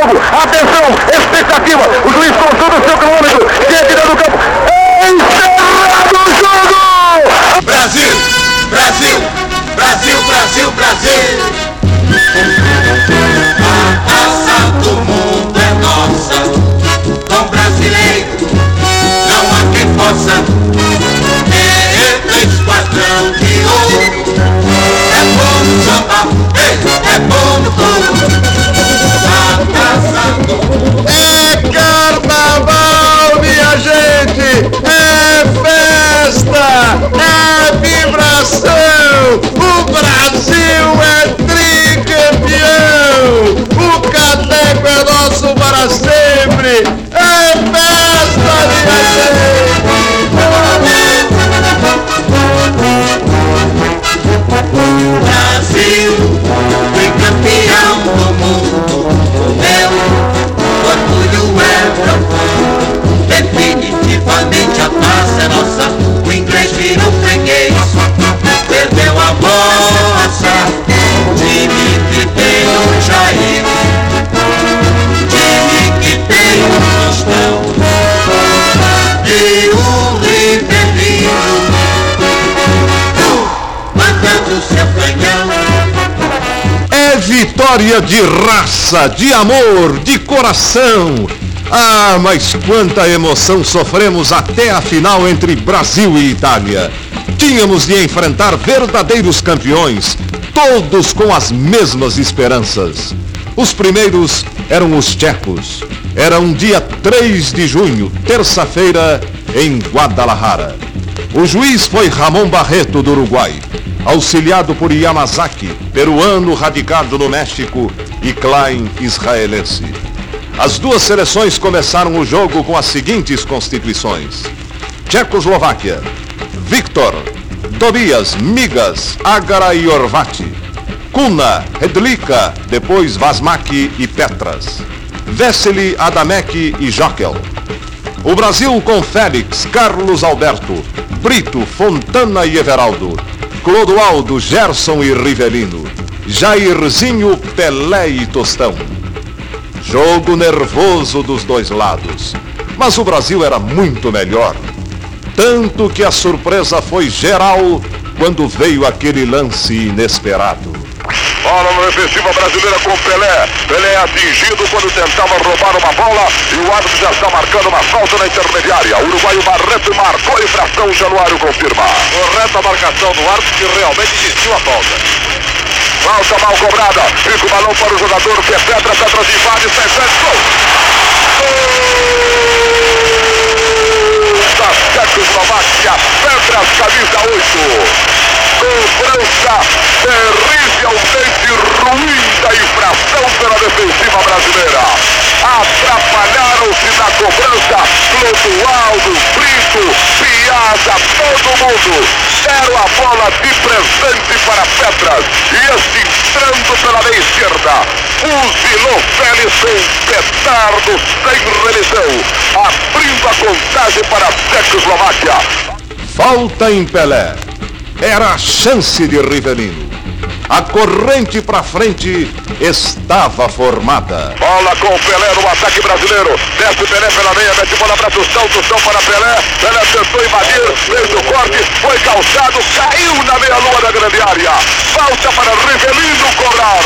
jogo. Atenção, expectativa. O juiz todo o seu cronômetro. Diante do campo. Encerrado o jogo! Brasil! Brasil! Brasil, Brasil, Brasil! Vitória de raça, de amor, de coração. Ah, mas quanta emoção sofremos até a final entre Brasil e Itália. Tínhamos de enfrentar verdadeiros campeões, todos com as mesmas esperanças. Os primeiros eram os tchecos. Era um dia 3 de junho, terça-feira, em Guadalajara. O juiz foi Ramon Barreto, do Uruguai, auxiliado por Yamazaki, peruano radicado no México, e Klein, israelense. As duas seleções começaram o jogo com as seguintes constituições. Tchecoslováquia, Victor, Tobias, Migas, Agara e Orvati. Kuna, Redlika, depois Vasmaki e Petras. Vesely, Adamek e Jokel. O Brasil com Félix, Carlos Alberto, Brito, Fontana e Everaldo, Clodoaldo, Gerson e Rivelino, Jairzinho, Pelé e Tostão. Jogo nervoso dos dois lados, mas o Brasil era muito melhor. Tanto que a surpresa foi geral quando veio aquele lance inesperado. Bola defensiva brasileira com Pelé. Pelé é atingido quando tentava roubar uma bola e o árbitro já está marcando uma falta na intermediária. O uruguaio Barreto marcou a infração, o Januário confirma. Correta marcação do árbitro que realmente existiu a falta. Falta mal cobrada. Fica o balão para o jogador que é Petra. Petra de invade, sai frente. Gol! Gol da Tchecoslováquia. Petras, camisa 8. Cobrança terrivelmente ruim da infração pela defensiva brasileira. Atrapalharam-se na cobrança Clodoaldo, Brito, Piazza, todo mundo. Deram a bola de presente para Petras. E este entrando pela meia esquerda. Fuzilou Félix um petardo sem revisão. Abrindo a contagem para a Tchecoslováquia. Falta em Pelé. Era a chance de Rivelino. A corrente para frente estava formada. Bola com o Pelé no ataque brasileiro. Desce Pelé pela meia, mete bola para Tostão, Tostão para Pelé. Pelé tentou invadir, fez o corte, foi calçado, caiu na meia-lua da grande área. Falta para Rivelino cobrar.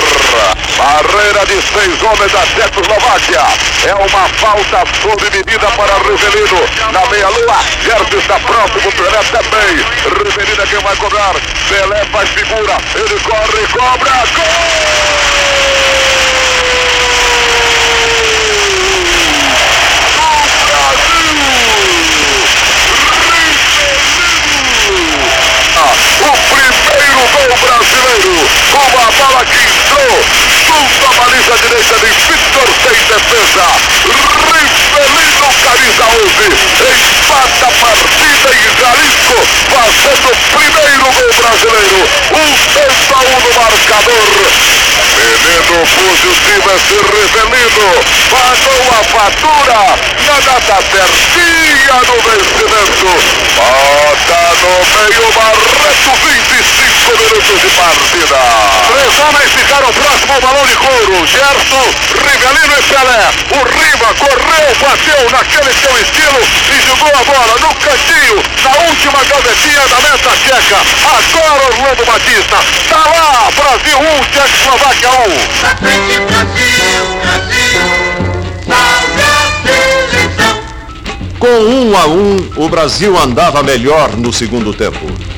Barreira de seis homens da Tchecoslováquia. É uma falta sob medida para Rivelino. Na meia-lua, Gerson está próximo, Pelé também. Rivelino é quem vai cobrar. Pelé faz figura, ele corre, cobra, O primeiro gol brasileiro, com a bola que entrou junto à baliza direita de Victor sem defesa. Rivelino, camisa 11, empata a partida em Jalisco, fazendo o primeiro gol brasileiro. Um 2 a 1 no marcador. Menino positivo esse Rivelino. Pagou a fatura na data certinha do vencimento. Bota no meio Barreto, 25 minutos de partida. Três homens ficaram próximo ao balão de couro. Gerson, Rivelino e Pelé. O Riva correu, bateu naquele seu estilo e jogou a bola no cantinho, na última gavetinha da meta tcheca. Agora Orlando Batista. Tá lá, Brasil 1, Tchecoslováquia 1. Pra frente, Brasil, Brasil, salve a seleção. Com um a um, o Brasil andava melhor no segundo tempo.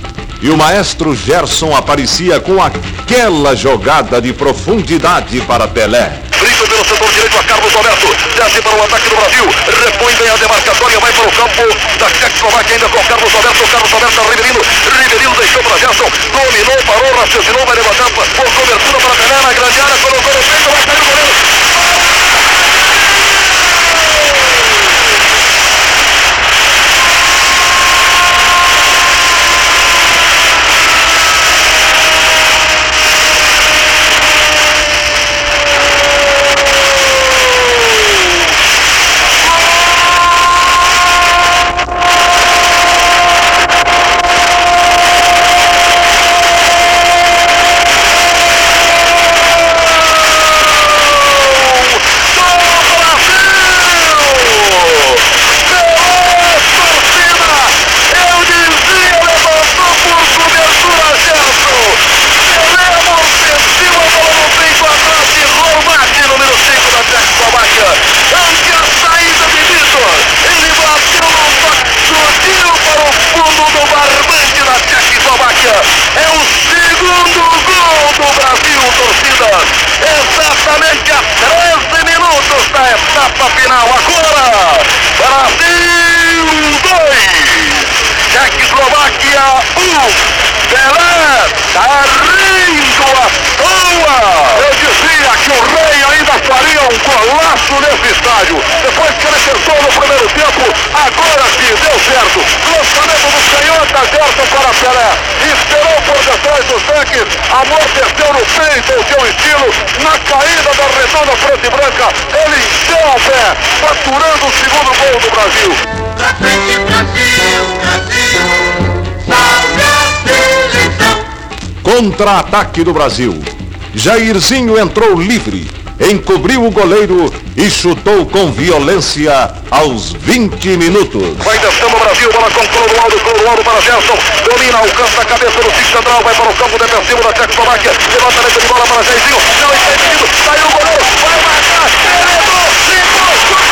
E o maestro Gerson aparecia com aquela jogada de profundidade para Pelé. Brito pelo setor direito a Carlos Alberto. Desce para o ataque do Brasil. Repõe bem a demarcatória. Vai para o campo da Tchecoslováquia ainda com Carlos Alberto. Carlos Alberto Riverino. Riverino deixou para Gerson. Dominou, parou, raciocinou, vai levantar. Por cobertura para Pelé na grande área. Colocou no peito. Vai sair o goleiro. É o segundo gol do Brasil, torcida. Exatamente a 13 minutos da etapa final. Agora, Brasil 2, Tchecoslováquia 1. Pelé tá rindo à toa. Eu dizia que o rei ainda faria um golaço nesse estádio. Depois que ele tentou no primeiro tempo, agora sim deu certo. Lançamento do canhota Gerson para Pelé. Esperou por detrás dos tanques, amorteceu no peito o seu estilo. Na caída da redonda preta e branca, ele encheu o pé, faturando o segundo gol do Brasil. Pra frente, Brasil, Brasil, salve a seleção. Contra-ataque do Brasil. Jairzinho entrou livre, encobriu o goleiro e chutou com violência aos 20 minutos. Vai descendo o Brasil, bola com Clodoaldo, Clodoaldo para Gerson, domina, alcança a cabeça do Cis Central, vai para o campo defensivo da Tchecoslováquia, levantamento de bola para Jairzinho, não está impedido, saiu o goleiro, vai marcar, ele entrou, limpo, chutou,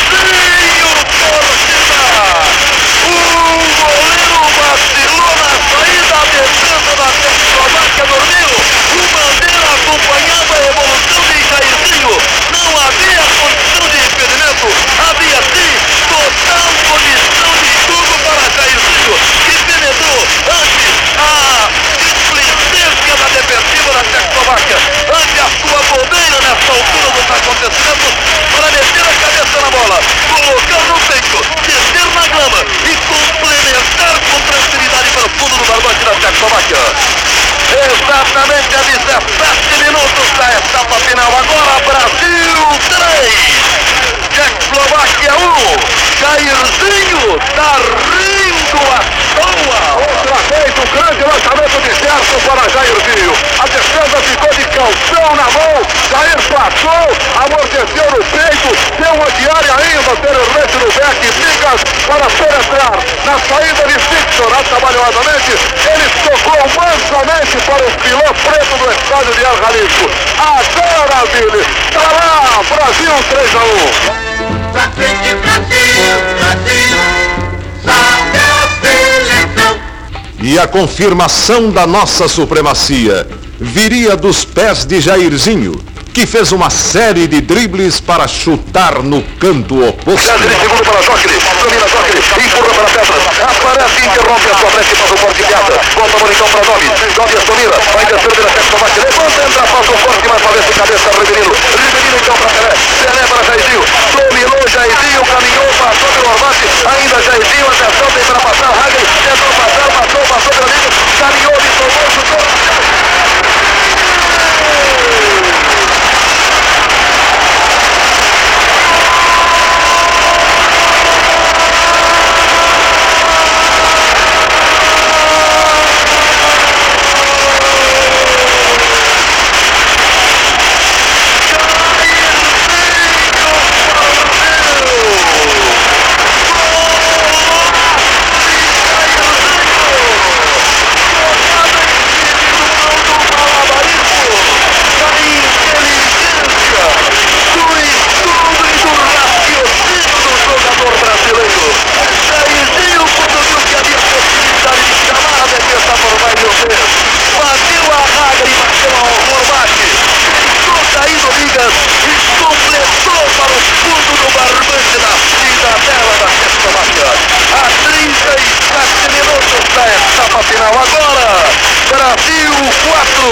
Jairzinho, torcida! O goleiro vacilou na saída, a defesa da Tchecoslováquia dormiu. O Bandeira acompanhava a evolução de Jairzinho. Não havia condição de impedimento. Havia sim total condição de jogo para Jairzinho, que penetrou antes a displicência da defensiva da Tchecoslováquia. Ante a sua bobeira nessa altura dos acontecimentos, para meter a cabeça na bola, colocar no peito, descer na grama e complementar com tranquilidade para o fundo do barbante da Tchecoslováquia. Exatamente a 17 minutos da etapa final. Agora Brasil 3, Tchecoslováquia 1. Jairzinho tá rindo à toa. Outra vez o grande lançamento de Gerson para Jairzinho. Calção na mão. Jair passou, amorteceu no peito, deu uma diária ainda anteriormente no back, migas para penetrar. Na saída de Victor, atabalhadamente, ele tocou mansamente para o pilão preto do estádio de El Jalisco. Agora, Vili, tá lá, Brasil 3 a 1. Pra frente, Brasil, Brasil, salve a seleção. E a confirmação da nossa supremacia viria dos pés de Jairzinho, que fez uma série de dribles para chutar no canto oposto. César segundo para Jockney. Domina Jockney. Empurra para Petras. Aparece e interrompe a sua frente para o forte piada. Volta a então para Nomes. Nomes domina. Vai descer pela sexta máquina. Levanta, entra, faz o forte, mais uma vez de cabeça. Riverino. Riverino então para Pelé. Pelé para Jairzinho. Dominou Jairzinho. Caminhou, passou pelo Ormate. Ainda Jairzinho. Atenção, tem para passar. Hagen. Tentou passar, passou, passou pelo amigo. Caminhou, me tomou, chutou. final agora. Brasil 4,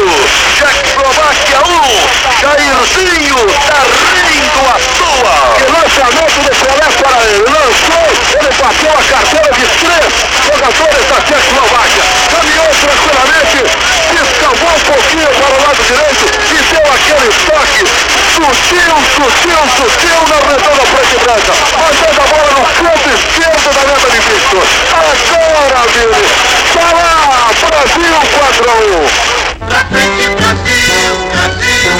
Tchecoslováquia 1. Jairzinho tá rindo à toa. Que lançamento do Pelé para ele. Lançou, ele bateu a carteira de três jogadores da Tchecoslováquia. Caminhou tranquilamente, descalvou um pouquinho para o lado direito e deu aquele toque sutil, sutil, sutil na redonda preta e branca. Mandando a bola no canto esquerdo da meta de Victor. Agora, Vini, tá lá, Brasil 4 a 1. Pra frente, Brasil, Brasil,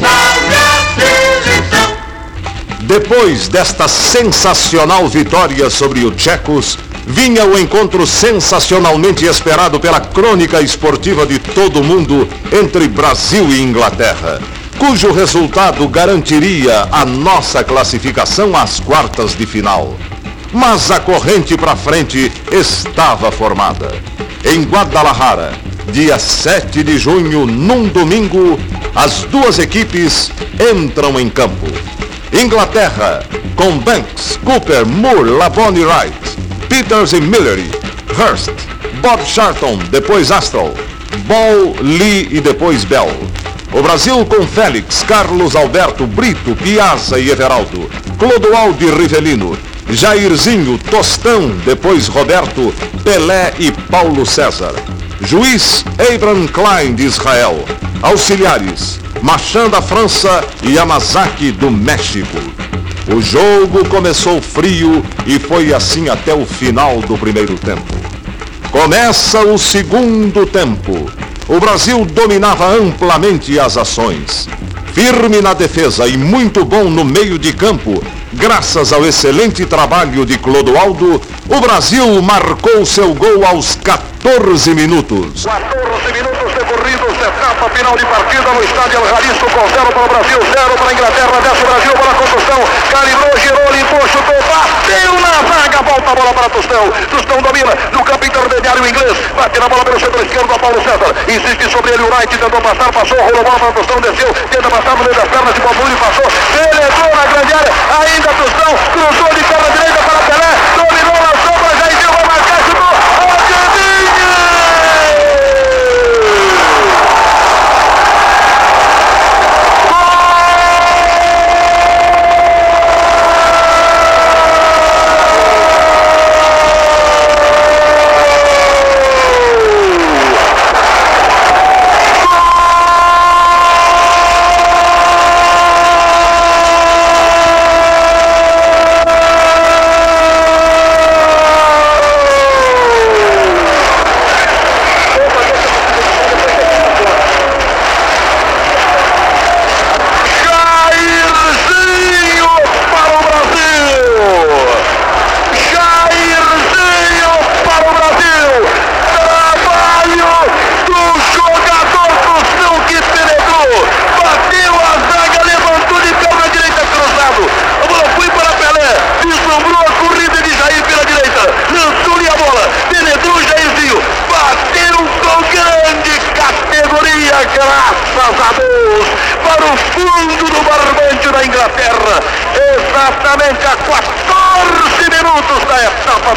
salve a seleção. Depois desta sensacional vitória sobre o Tchecos, vinha o encontro sensacionalmente esperado pela crônica esportiva de todo mundo entre Brasil e Inglaterra, cujo resultado garantiria a nossa classificação às quartas de final. Mas a corrente para frente estava formada. Em Guadalajara, dia 7 de junho, num domingo, as duas equipes entram em campo. Inglaterra, com Banks, Cooper, Moore, Labonte Wright, Peters e Millery, Hurst, Bob Charlton, depois Astral, Ball, Lee e depois Bell. O Brasil com Félix, Carlos Alberto, Brito, Piazza e Everaldo, Clodoaldo e Rivelino, Jairzinho, Tostão, depois Roberto, Pelé e Paulo César. Juiz Abram Klein de Israel. Auxiliares Machan da França e Yamazaki do México. O jogo começou frio e foi assim até o final do primeiro tempo. Começa o segundo tempo. O Brasil dominava amplamente as ações. Firme na defesa e muito bom no meio de campo, graças ao excelente trabalho de Clodoaldo, o Brasil marcou seu gol aos 14 minutos. 14 minutos etapa final de partida no estádio El Jalisco com 0 para o Brasil, 0 para a Inglaterra, desce o Brasil para a condução, calibrou, girou, limpou, chutou, bateu na zaga, volta a bola para Tostão, Tostão domina no campo intermediário inglês, bate na bola pelo setor esquerdo a Paulo César, insiste sobre ele o Wright, tentou passar, passou, rolou bola para Tostão, desceu, tenta passar no meio das pernas de e passou, penetrou na grande área, ainda Tostão, cruzou de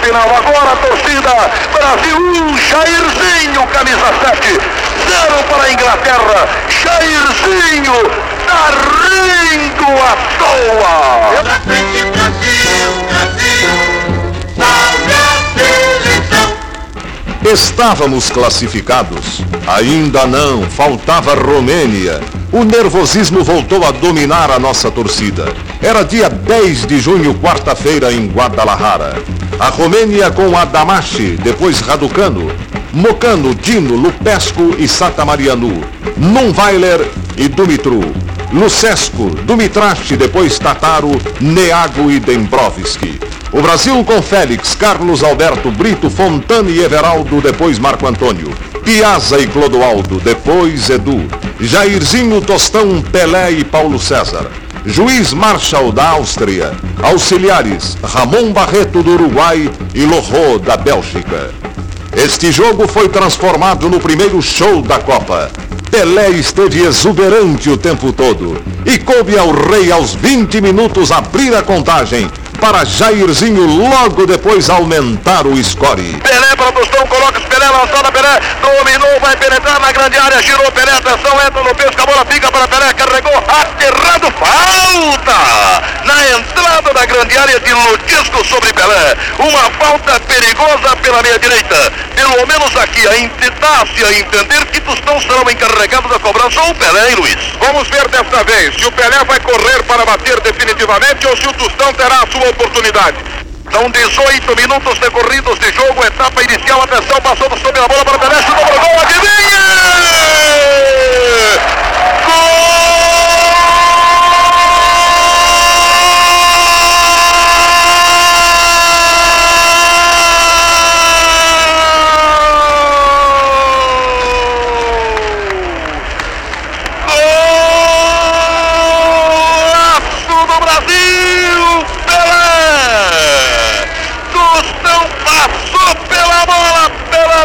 final. Agora a torcida Brasil 1, Jairzinho, camisa 7, 0 para a Inglaterra. Jairzinho tá rindo à toa. Brasil, Brasil, seleção. Estávamos classificados. Ainda não, faltava Romênia. O nervosismo voltou a dominar a nossa torcida. Era dia 10 de junho, quarta-feira, em Guadalajara. A Romênia com Adamashi, depois Raducano, Mocano, Dino, Lupesco e Santa Marianu, Nunweiler e Dumitru, Lucesco, Dumitrache, depois Tataro, Neago e Dembrovski. O Brasil com Félix, Carlos Alberto, Brito, Fontana e Everaldo, depois Marco Antônio. Piazza e Clodoaldo, depois Edu. Jairzinho, Tostão, Pelé e Paulo César. Juiz Marshall da Áustria. Auxiliares, Ramon Barreto do Uruguai e Lorro da Bélgica. Este jogo foi transformado no primeiro show da Copa. Pelé esteve exuberante o tempo todo e coube ao rei aos 20 minutos abrir a contagem para Jairzinho logo depois aumentar o score. Pelé para Tostão, coloca os Pelé, lançada Pelé, dominou, vai penetrar na grande área, girou Pelé, atenção, entra no pesco, a bola fica para Pelé, carregou, aterrado, falta! Na entrada da grande área de Lutisco sobre Pelé, uma falta perigosa pela meia direita. Pelo menos aqui a entidade a entender que Tostão serão encarregados da cobrança ou Pelé, hein, Luiz? Vamos ver desta vez se o Pelé vai correr para bater definitivamente ou se o Tostão terá a sua oportunidade. São 18 minutos decorridos de jogo, etapa inicial, atenção, passou sobre a bola para Pelé, chutou para o gol, adivinha! Golaço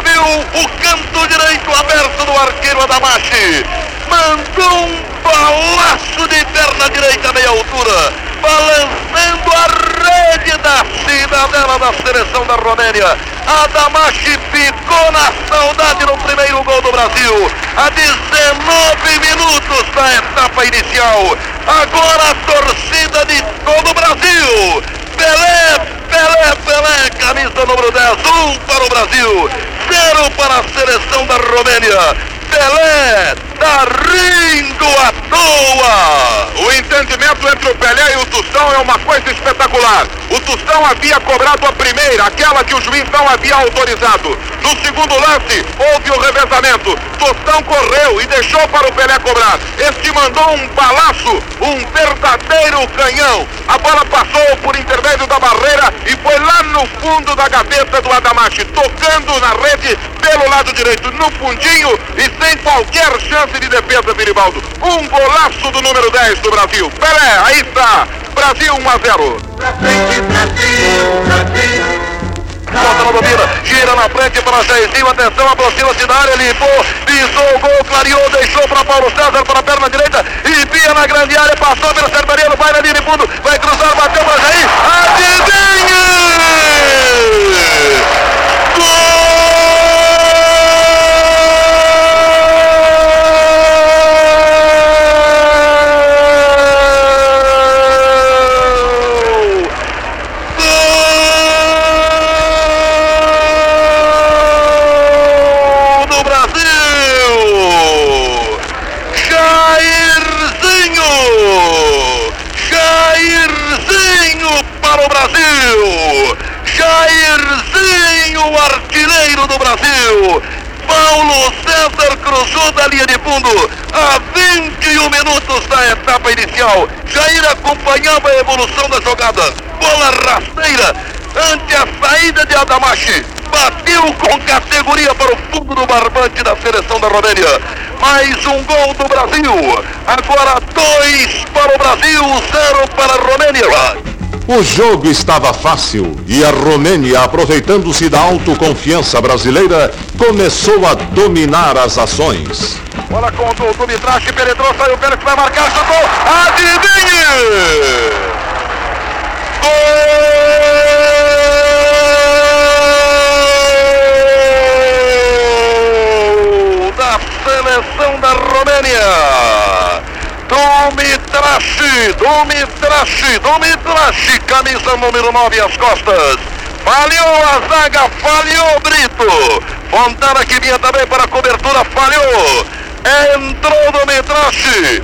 Viu o canto direito aberto do arqueiro Adamashi. Mandou um balaço de perna direita meia altura, balançando a rede da cidadela da seleção da Romênia. Adamashi ficou na saudade no primeiro gol do Brasil, a 19 minutos da etapa inicial. Agora a torcida de todo o Brasil. Pelé, Pelé, Pelé, camisa número 10, 1 um para o Brasil, 0 para a seleção da Romênia. Pelé tá rindo à toa. O entendimento entre o Pelé e o Tostão é uma coisa espetacular. O Tostão havia cobrado a primeira, aquela que o juiz não havia autorizado. No segundo lance, houve o revezamento. Tostão correu e deixou para o Pelé cobrar. Este mandou um balaço, um verdadeiro canhão. A bola passou por intermédio da barreira e foi lá no fundo da gaveta do Adamashi, tocando na rede pelo lado direito, no fundinho e sem qualquer chance de defesa, Viribaldo. Um golaço do número 10 do Brasil. Pelé, aí está. Brasil 1 a 0. Pra frente, Brasil, Brasil. Bota na domina, gira na frente para Jairzinho, atenção, aproxima-se da área, limpou, pisou o gol, clareou, deixou para Paulo César para a perna direita, envia na grande área, passou pela Cerveria, vai na linha de fundo, vai cruzar, bateu para Jair, adivinha! Para o Brasil! Jairzinho, artilheiro do Brasil! Paulo César cruzou da linha de fundo a 21 minutos da etapa inicial. Jair acompanhava a evolução da jogada. Bola rasteira ante a saída de Adamashi. Bateu com categoria para o fundo do barbante da seleção da Romênia. Mais um gol do Brasil. Agora dois para o Brasil, zero para a Romênia. O jogo estava fácil e a Romênia, aproveitando-se da autoconfiança brasileira, começou a dominar as ações. Bola com o Dumitras que penetrou, saiu o Pérez vai marcar, chutou, adivinhe! Gol! seleção da Romênia. Tome Dumitrache, Dumitrache, camisa número 9 às costas. Falhou a zaga, falhou Brito. Fontana que vinha também para a cobertura, falhou. Entrou Dumitrache,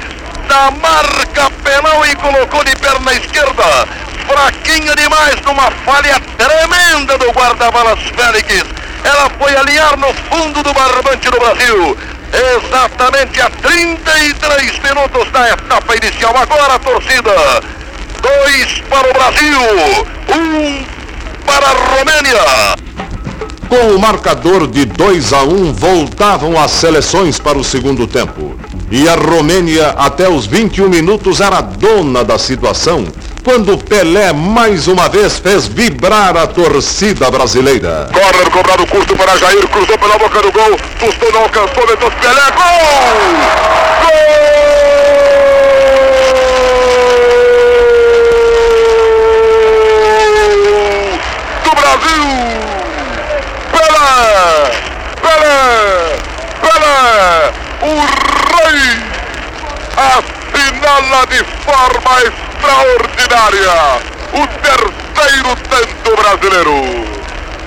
da marca penal e colocou de perna esquerda. Fraquinho demais, numa falha tremenda do guarda-balas Félix. Ela foi alinhar no fundo do barbante do Brasil. Exatamente a 33 minutos da etapa inicial. Agora a torcida. Dois para o Brasil, um para a Romênia. Com o marcador de 2 a 1, um, voltavam as seleções para o segundo tempo. E a Romênia, até os 21 minutos, era dona da situação, quando Pelé mais uma vez fez vibrar a torcida brasileira. Corner cobrado curto para Jair, cruzou pela boca do gol, Tostão não alcançou, meteu Pelé, gol! Gol! Do Brasil! Pelé! Pelé! Pelé! O rei! Assinala de forma extraordinária o terceiro tanto brasileiro.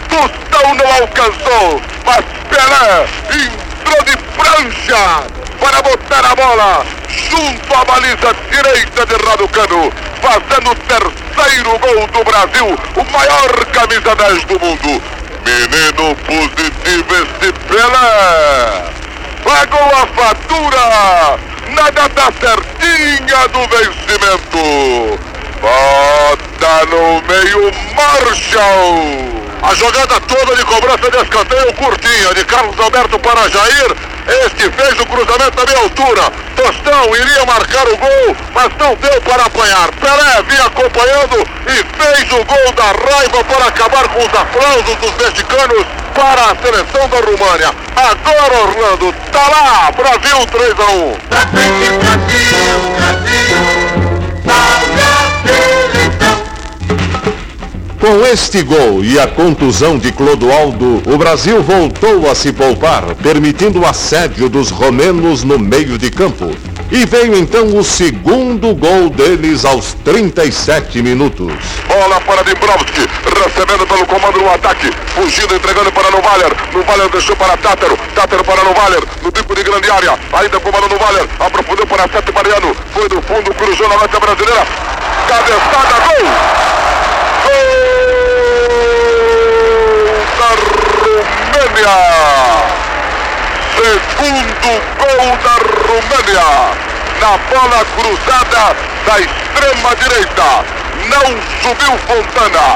Tostão não alcançou, mas Pelé entrou de prancha para botar a bola junto à baliza direita de Raducano, fazendo o terceiro gol do Brasil, o maior camisa 10 do mundo. Menino positivo esse Pelé. Pagou a fatura na data certinha do vencimento. Bota no meio Marshall. A jogada toda de cobrança de escanteio curtinha de Carlos Alberto para Jair. Este fez o cruzamento à meia altura. Tostão iria marcar o gol, mas não deu para apanhar. Pelé vinha acompanhando e fez o gol da raiva para acabar com os aplausos dos mexicanos para a seleção da Rumânia. Agora Orlando, tá lá, Brasil 3 a 1. Pra frente, Brasil, Brasil. Com este gol e a contusão de Clodoaldo, o Brasil voltou a se poupar, permitindo o assédio dos romenos no meio de campo. E veio então o segundo gol deles aos 37 minutos. Bola para Dimbrovski, recebendo pelo comando no ataque, fugindo, entregando para Novaler. Novaler deixou para Tátaro, Tátaro para Novaler, no bico de grande área, ainda comando Novaler, aprofundou para Sete Mariano, foi do fundo, cruzou na meta brasileira, cabeçada, gol! Gol Romênia! Segundo gol da Romênia! Na bola cruzada da extrema direita. Não subiu Fontana.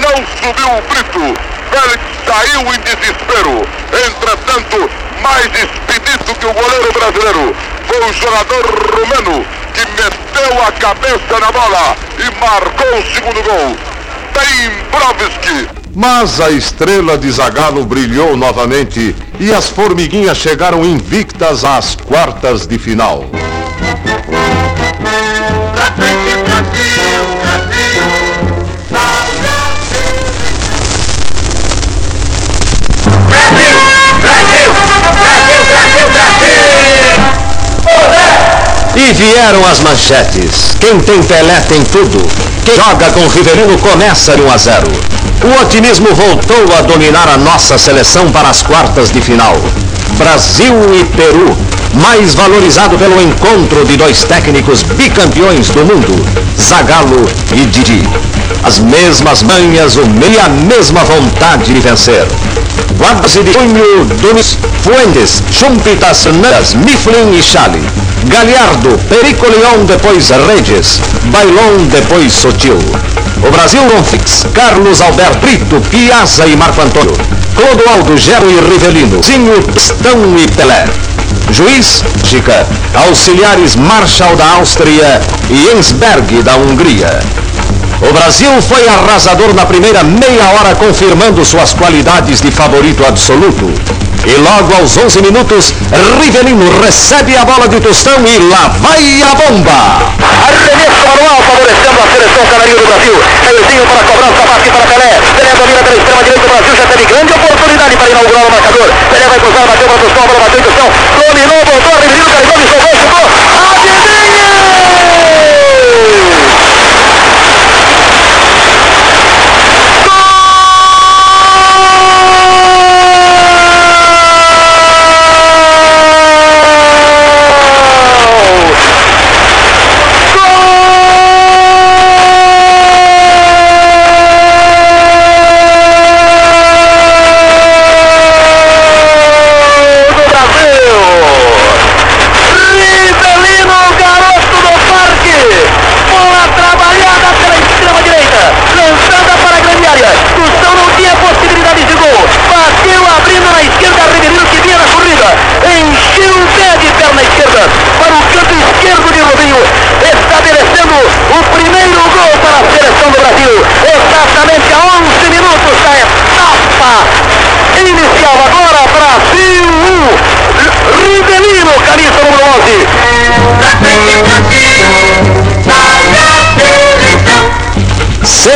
Não subiu o Brito. Félix saiu em desespero. Entretanto, mais expedito que o goleiro brasileiro. Foi o jogador romeno que meteu a cabeça na bola e marcou o segundo gol. Dembrovski. Mas a estrela de Zagallo brilhou novamente e as formiguinhas chegaram invictas às quartas de final. E vieram as manchetes. Quem tem Pelé tem tudo. Quem joga com Riverino começa de 1 a 0. O otimismo voltou a dominar a nossa seleção para as quartas de final. Brasil e Peru, mais valorizado pelo encontro de dois técnicos bicampeões do mundo, Zagallo e Didi. As mesmas manhas, meio a mesma vontade de vencer. Guarda-se de punho, Dunis, Fuentes, Chumpitas, Nas, Mifflin e Chale. Galhardo, Perico Leão, depois Redes. Bailon, depois Sotil. O Brasil com Fix, Carlos Alberto Brito, Piazza e Marco Antônio. Clodoaldo, Gero e Rivelino. Zinho, Pistão e Pelé. Juiz, Chica. Auxiliares Marshall da Áustria e Ensberg da Hungria. O Brasil foi arrasador na primeira meia hora, confirmando suas qualidades de favorito absoluto. E logo aos 11 minutos, Rivelino recebe a bola de Tostão e lá vai a bomba. Arremesso manual favorecendo a seleção canarinho do Brasil. Caiuzinho para cobrança, bate para Pelé. Pelé domina pela extrema direita. O Brasil já teve grande oportunidade para inaugurar o marcador. Pelé vai cruzar, bateu para Tostão, bola bateu em Tostão. Dominou, voltou, Rivelino carregou, salvou, chutou. Adivinhe!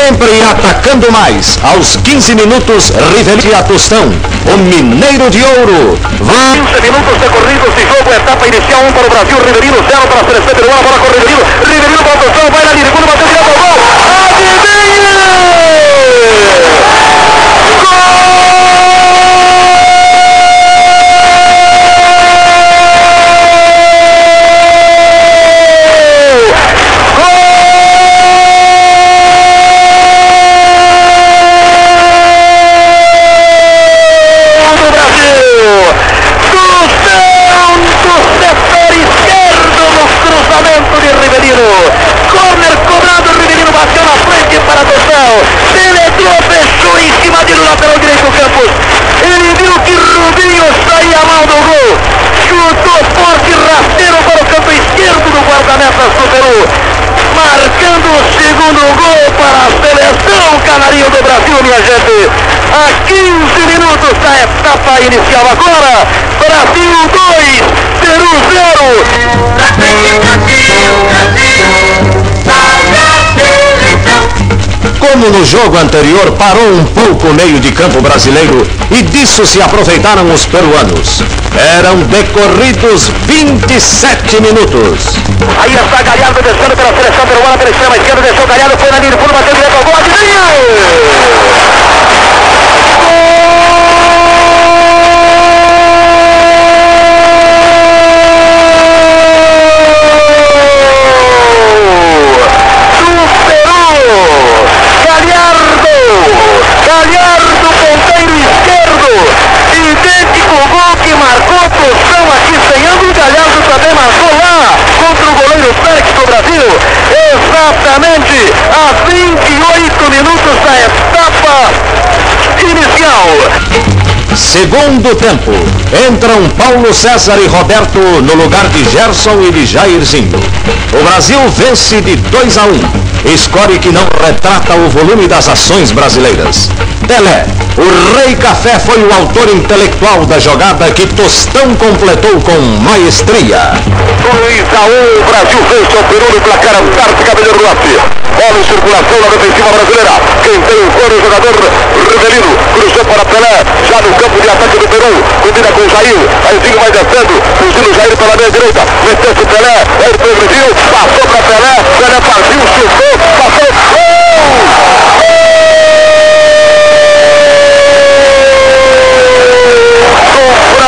Sempre atacando mais. Aos 15 minutos, Rivelino e Tostão. O Mineiro de Ouro. Vai 15 minutos decorridos de jogo, etapa inicial 1 para o Brasil, Rivelino 0 para a seleção peruana, bola o Rivelino, Rivelino para Tostão, vai na linha, segundo, bateu ao gol, adivinhe! Gol Corner cobrado, Rivelino bateu na frente para Tostão. Penetrou, fechou em cima o lateral direito do Campos. Ele viu que Rubinho saía mal do gol. Chutou forte, rasteiro para o canto esquerdo do guarda-meta do Peru. Marcando o segundo gol para a seleção canarinho do Brasil, minha gente. A 15 minutos da etapa inicial agora. Brasil 2, Peru 0. Como no jogo anterior, parou um pouco o meio de campo brasileiro e disso se aproveitaram os peruanos. Eram decorridos 27 minutos. Aí está Galhardo descendo pela seleção peruana pela extrema esquerda, deixou Galhardo, foi na linha de fundo, bateu direto ao gol, Do Galhardo, ponteiro esquerdo, idêntico gol que marcou Tostão aqui sem ângulo, Galhardo também marcou lá contra o goleiro Félix do Brasil, exatamente a 28 minutos da etapa inicial. Segundo tempo, entram Paulo César e Roberto no lugar de Gerson e de Jairzinho. O Brasil vence de 2 a 1. Score que não retrata o volume das ações brasileiras. Pelé, o Rei Café foi o autor intelectual da jogada que Tostão completou com maestria. 2 a 1, Brasil vence ao Peru no placar Antártica Melhor Norte. Bola em circulação na defensiva brasileira. Quem tem o coro, o jogador Rivelino. Cruzou para Pelé, já no campo de ataque do Peru. Combina com Jair. Jairzinho vai descendo. Fugindo Jair pela meia direita. Meteu-se Pelé. Ele progrediu. Passou para Pelé. Pelé partiu, chutou. Passou. Gol! Do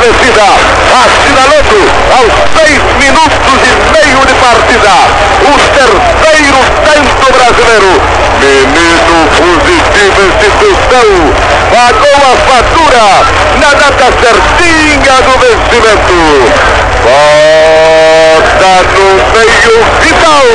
a baliza desguarnecida, assinalando aos 6 minutos e meio de partida o terceiro tanto brasileiro. Menino positivo instituição, pagou a fatura na data certinha do vencimento. Bota no meio final.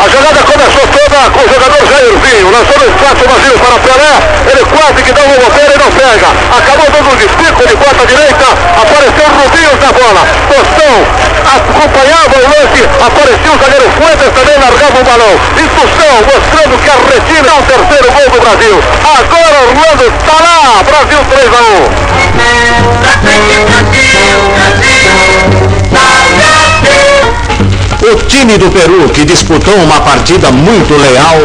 A jogada começou com o jogador Jairzinho. Lançou no espaço vazio para Pelé. Ele quase que dá uma bobeira e não pega. Acabou dando de pico de bota direita. Apareceu Rubinho na bola. Tostão acompanhava o lance. Apareceu o zagueiro Fuentes também largava o balão. Tostão mostrando que a retina é o terceiro gol do Brasil. Agora Orlando está lá. Brasil 3 a 1. O time do Peru, que disputou uma partida muito leal,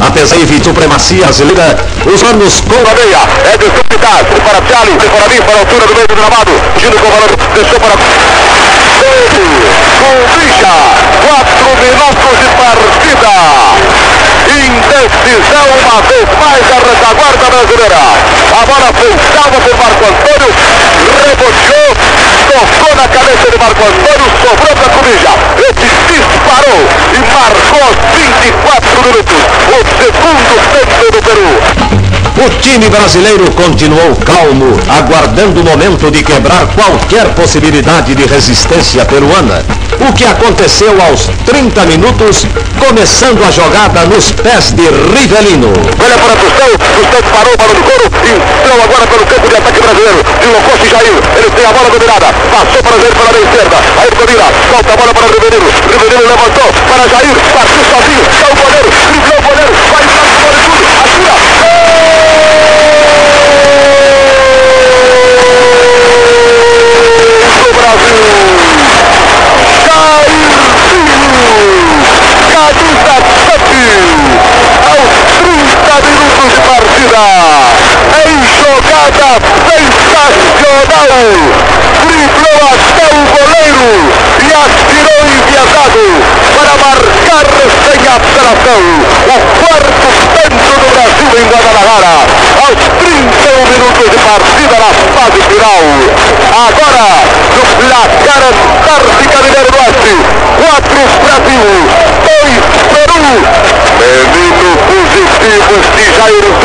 apesar de supremacia brasileira, os anos com a meia, é de para Charlie, para mim, para a altura do meio do gramado, giro com o valor, deixou para... Com Bicha, quatro minutos de partida. Indecisão uma vez mais a retaguarda brasileira. A bola foi salva por Marco Antônio, reboteou, tocou na cabeça de Marco Antônio, sobrou para Cubija. Ele disparou e marcou 24 minutos. O segundo tempo do Peru. O time brasileiro continuou calmo, aguardando o momento de quebrar qualquer possibilidade de resistência peruana. O que aconteceu aos 30 minutos, começando a jogada nos pés de Rivelino. Olha para Tostão, Tostão parou para o couro, entrou agora pelo campo de ataque brasileiro. Deslocou-se Jair, ele tem a bola dominada, passou para Jair pela esquerda. Aí domina, solta a bola para Rivelino. Rivelino levantou para Jair, partiu sozinho, é o goleiro, driblou o goleiro, vai entrar com bola e tudo, atira. em jogada sensacional. Driblou até o goleiro e atirou enviesado para marcar sem alteração. O quarto tanto do Brasil em Guadalajara. Aos 31 minutos de partida na fase final. Agora, no placar Antártica Mineiro Norte. 4 Brasil, 2 Peru. Menino positivo de Jairzinho.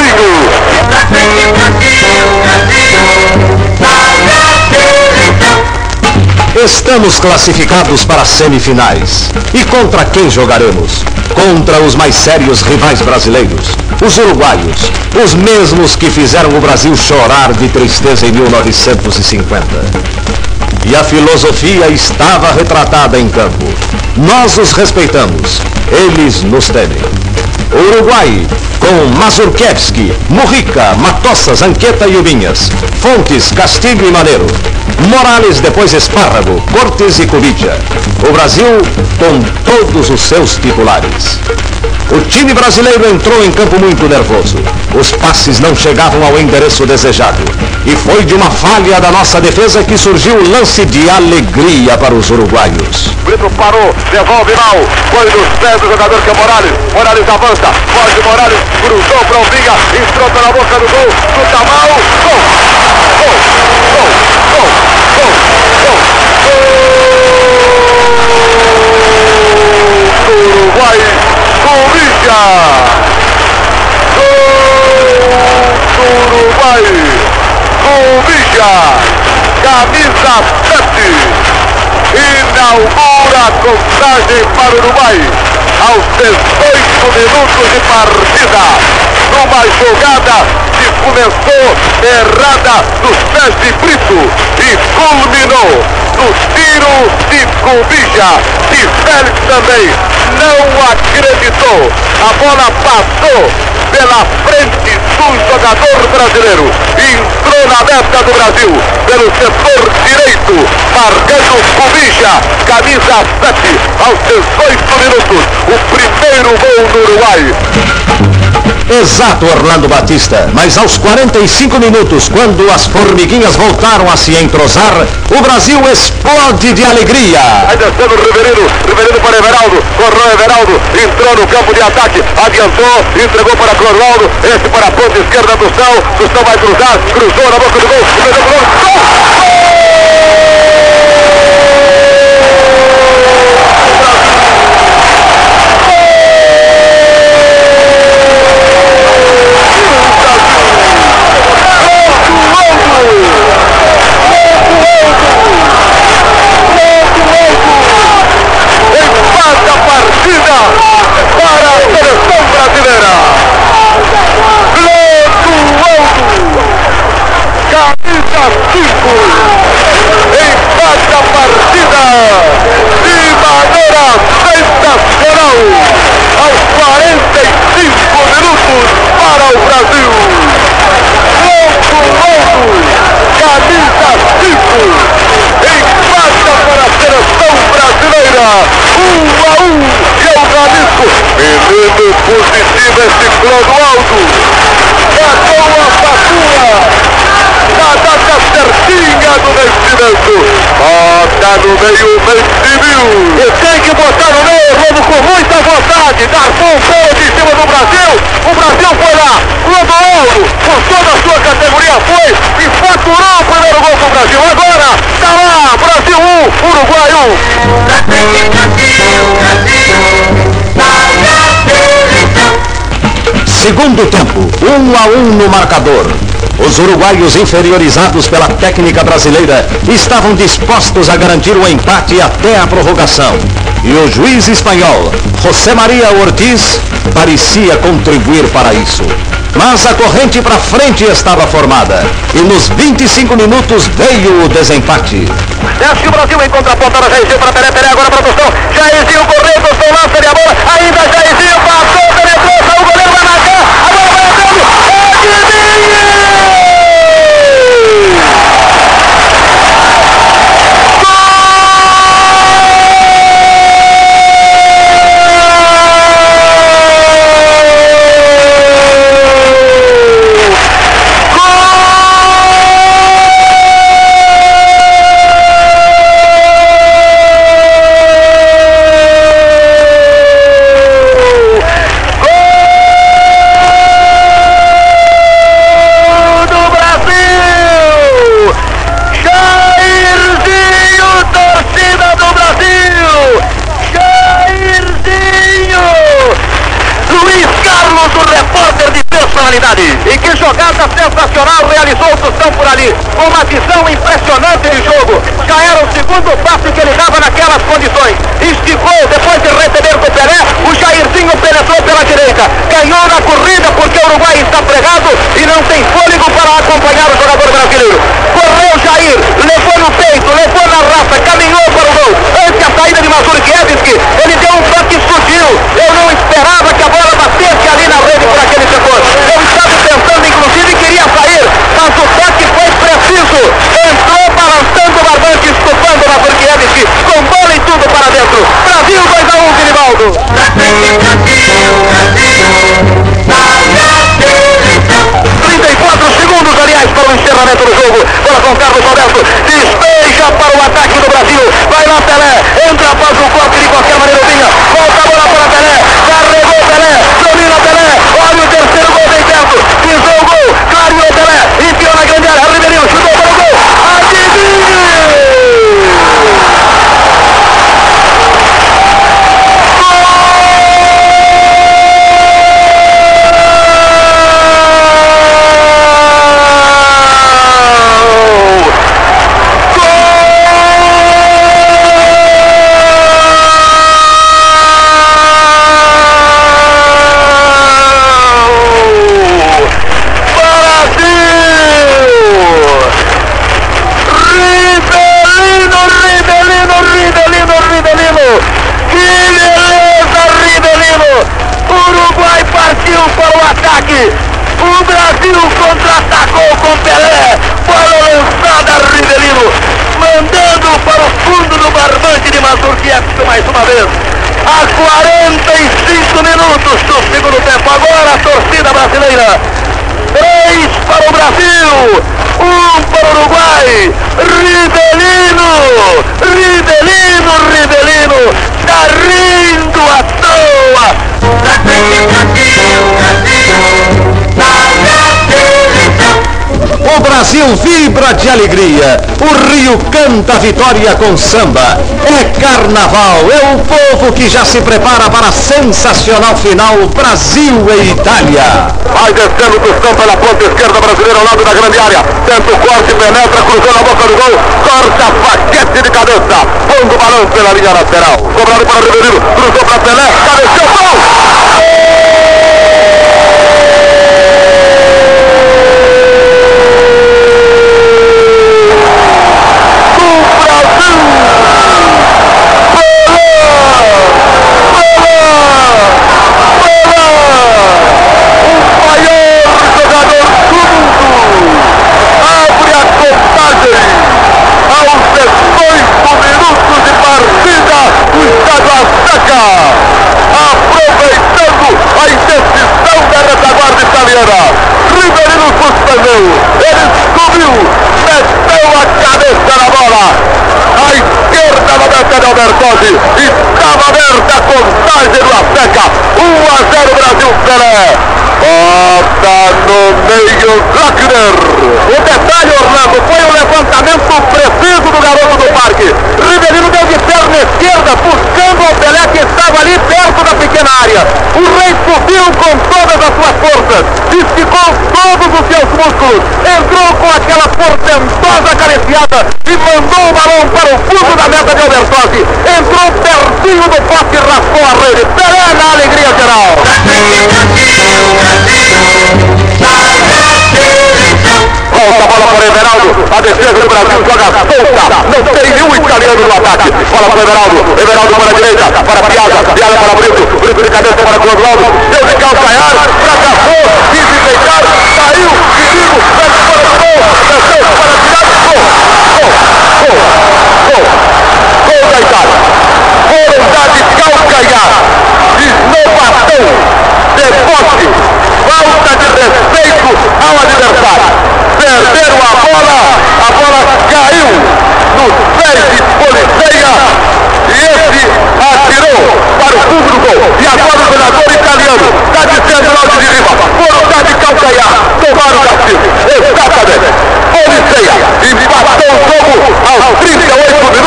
Estamos classificados para as semifinais. E contra quem jogaremos? Contra os mais sérios rivais brasileiros, os uruguaios, os mesmos que fizeram o Brasil chorar de tristeza em 1950. E a filosofia estava retratada em campo. Nós os respeitamos, eles nos temem. O Uruguai, com Mazurkevski, Murrica, Matossa, Zanqueta e Ubinhas. Fontes, Castilho e Maneiro. Morales, depois Espárrago, Cortes e Cubidia. O Brasil com todos os seus titulares. O time brasileiro entrou em campo muito nervoso. Os passes não chegavam ao endereço desejado. E foi de uma falha da nossa defesa que surgiu o lance de alegria para os uruguaios. Brito parou, devolve mal. Foi nos pés do jogador que é Morales. Morales avança, foge Morales, cruzou para o Vinha, entrou pela boca do gol, chuta mal. Gol! Gol! Gol! Gol! Gol! Gol! Gol! Uruguai! Corinthians! Gol Uruguai! Corinthians! Camisa 7! Inaugura a contagem para o Uruguai aos 18 minutos de partida. Numa jogada que começou errada dos pés de Brito e culminou tiro de Cubija. E Félix também não acreditou. A bola passou pela frente do jogador brasileiro. Entrou na meta do Brasil pelo setor direito, marcando Cubija, camisa 7, aos 18 minutos. O primeiro gol do Uruguai. Exato, Orlando Batista. Mas aos 45 minutos, quando as formiguinhas voltaram a se entrosar, o Brasil explode de alegria. Aí descendo o Riverino, Riverino para Everaldo, correu Everaldo, entrou no campo de ataque, adiantou, entregou para Clodoaldo, esse para a ponta esquerda do céu, o céu vai cruzar, cruzou na boca do gol, gol, gol! Camisa 5 empata a partida de maneira sensacional aos 45 minutos para o Brasil. Louco, louco, camisa 5 empata para a seleção brasileira. 1 a 1 e é o Jalisco. Menino positivo esse Clodoaldo. É certinha do vencimento. Bota no meio o vencimento. E tem que botar no meio, vamos com muita vontade. Garçom pênalti em cima do Brasil. O Brasil foi lá. Clodoaldo, com toda a sua categoria, foi e faturou o primeiro gol pro Brasil. Agora, tá lá, Brasil 1, Uruguai 1. Segundo tempo, 1 um a 1 um no marcador. Os uruguaios inferiorizados pela técnica brasileira estavam dispostos a garantir o empate até a prorrogação. E o juiz espanhol, José Maria Ortiz, parecia contribuir para isso. Mas a corrente para frente estava formada. E nos 25 minutos veio o desempate. Desce o Brasil em contraponta na Jairzinho para Pelé, Pelé agora para Tostão. Jairzinho correu, Tostão lança de a bola. Ainda Jairzinho passou, penetrou, saiu o goleiro, vai marcar. Agora vai entrando. E que jogada sensacional realizou o Tostão por ali. Uma visão impressionante de jogo. Já era o segundo passe que ele dava naquelas condições. Esticou, depois de receber do Pelé, o Jairzinho penetrou pela direita. Ganhou na corrida porque o Uruguai está pregado e não tem fôlego para acompanhar o jogador brasileiro. Correu Jair, levou no peito, levou na raça, caminhou para o gol. Antes a saída de Mazurkiewicz, ele deu um toque sutil. Eu não esperava que a bola batesse ali na rede por aquele setor. Eu estava tentando, inclusive, queria sair, mas o toque foi preciso. Entrou balançando o barbante, estufando Mazurkiewicz, com bola e tudo para dentro. Brasil 2 a 1, Vinibaldo. 34 segundos, aliás, para o encerramento do jogo. Bola com Carlos Alberto. Despeja para o ataque do Brasil. Vai lá, Pelé. Entra após o corte de qualquer maneira. Vinha. Volta a bola para Pelé. Carregou Pelé. Domina Pelé. Olha o terceiro gol bem perto. Pisou o gol. Clareou Pelé. Enfiou na grande área. Ribeirinho chutou para o gol. Adivinhe! Brasil! Ribelino, Ribelino, Ribelino, Ribelino! Que beleza, Ribelino! Uruguai partiu para o ataque! O Brasil contra-atacou com Pelé! Bola lançada, Ribelino! Mandando para o fundo barbante de Mazurkiewicz mais uma vez! A 45 minutos do segundo tempo, agora a torcida brasileira! Três para o Brasil, um para o Uruguai. Ribelino, Ribelino, Ribelino, tá rindo à toa. O Brasil vibra de alegria. O Rio canta vitória com samba. É carnaval. É o povo que já se prepara para a sensacional final Brasil e Itália. Vai descendo o Tostão pela ponta esquerda brasileira ao lado da grande área. Tenta o corte, penetra, cruzou na boca do gol. Corta a faquete de cabeça. Pondo o balão pela linha lateral. Cobrado para Ribeirinho. Cruzou para Pelé. Cabeceou. Gol! Pelé. Bota no meio Lackner. O detalhe, Orlando, foi o levantamento preciso do garoto do parque. Rivelino deu de perna esquerda, buscando o Pelé que estava ali perto da pequena área. O rei subiu com todas as suas forças, esticou todos os seus músculos, entrou com aquela portentosa acariciada e mandou o balão para o fundo da meta de Albertosi. Entrou pertinho do poste raspou a rede. Pelé na alegria geral. Volta a bola para o Everaldo. A defesa do Brasil joga solta. Não tem nenhum italiano no ataque. Bola para o Everaldo. Everaldo para a direita. Para Piazza. Piazza para Brito. Brito de cabeça para Clodoaldo. Deu de calcanhar. Fracassou. Quis enfeitar. Saiu. Perigo. Desce para o gol. Desceu para tirar. Gol. Respeito ao adversário. Perderam a bola, a bola caiu nos pés de Policeia e esse atirou para o fundo do gol. E agora o jogador italiano está dizendo lá de riba, foram dar de calcanhar, tomaram o castigo. Exatamente. Policeia empatou o jogo aos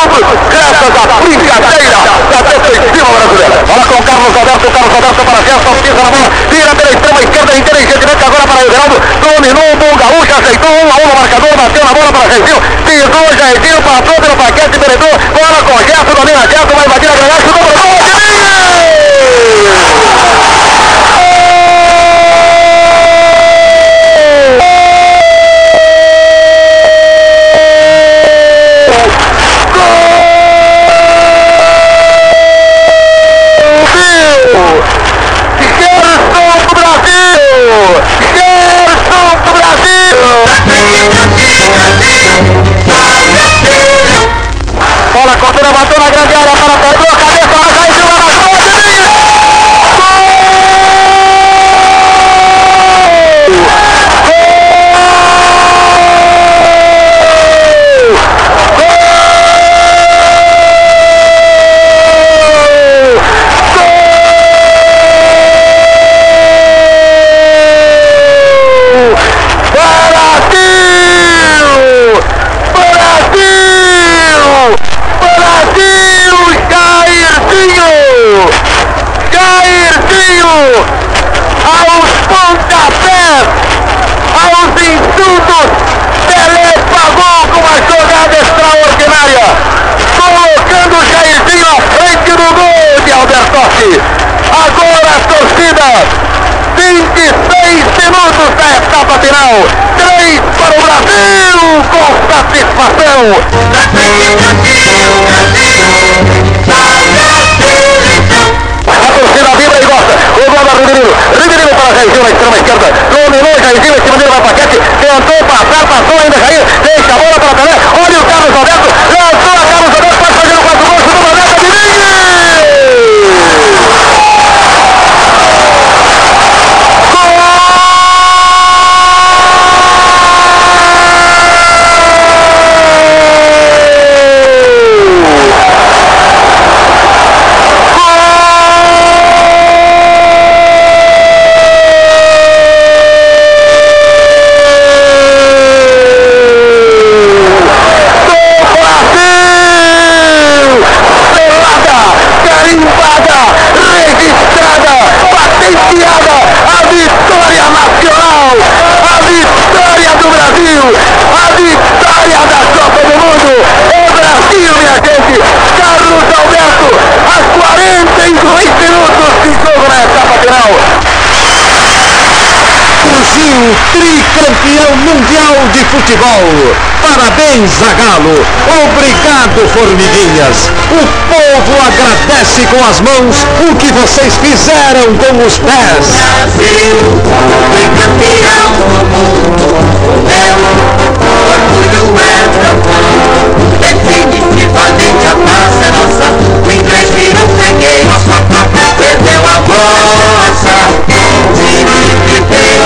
38 minutos, graças à brincadeira da defensiva brasileira. Bola com Carlos Alberto, Carlos Alberto para Gerson, pisa na bola, tira pela extrema esquerda, inteligentemente agora para Everaldo, dominou o bom gaúcho, aceitou um a um no marcador, bateu na bola para Reizinho, pisou Jairzinho, passou pelo paquete, penetrou, bola com Gerson, domina Gerson, vai invadir a granada, chutou para o gol, Brasil! Bola cortada, bateu na grande área para Pedro, a cabeça, ela caiu de lá na frente, Brasil! Brasil! Brasil! Jairzinho! Jairzinho! Aos pontapés! Aos insultos! Pelé pagou com uma jogada extraordinária! Colocando o Jairzinho à frente do gol de Albertotti! Agora a torcida! 26 minutos da etapa final. 3 para o Brasil com satisfação. A torcida vibra e gosta. O gol da Riverino. Para Jairzinho na extrema esquerda. Dominou Jairzinho em cima dele vai paquete. Tentou passar, passou ainda Jair. Deixa a bola para Pelé. Olha o Carlos Alberto. Tricampeão mundial de futebol. Parabéns, Zagalo. Obrigado, formiguinhas. O povo agradece com as mãos o que vocês fizeram com os pés. Brasil, tricampeão do mundo. O meu orgulho é profundo. Definitivamente a paz é nossa. O inglês virou freguês. Nossa própria. perdeu a força.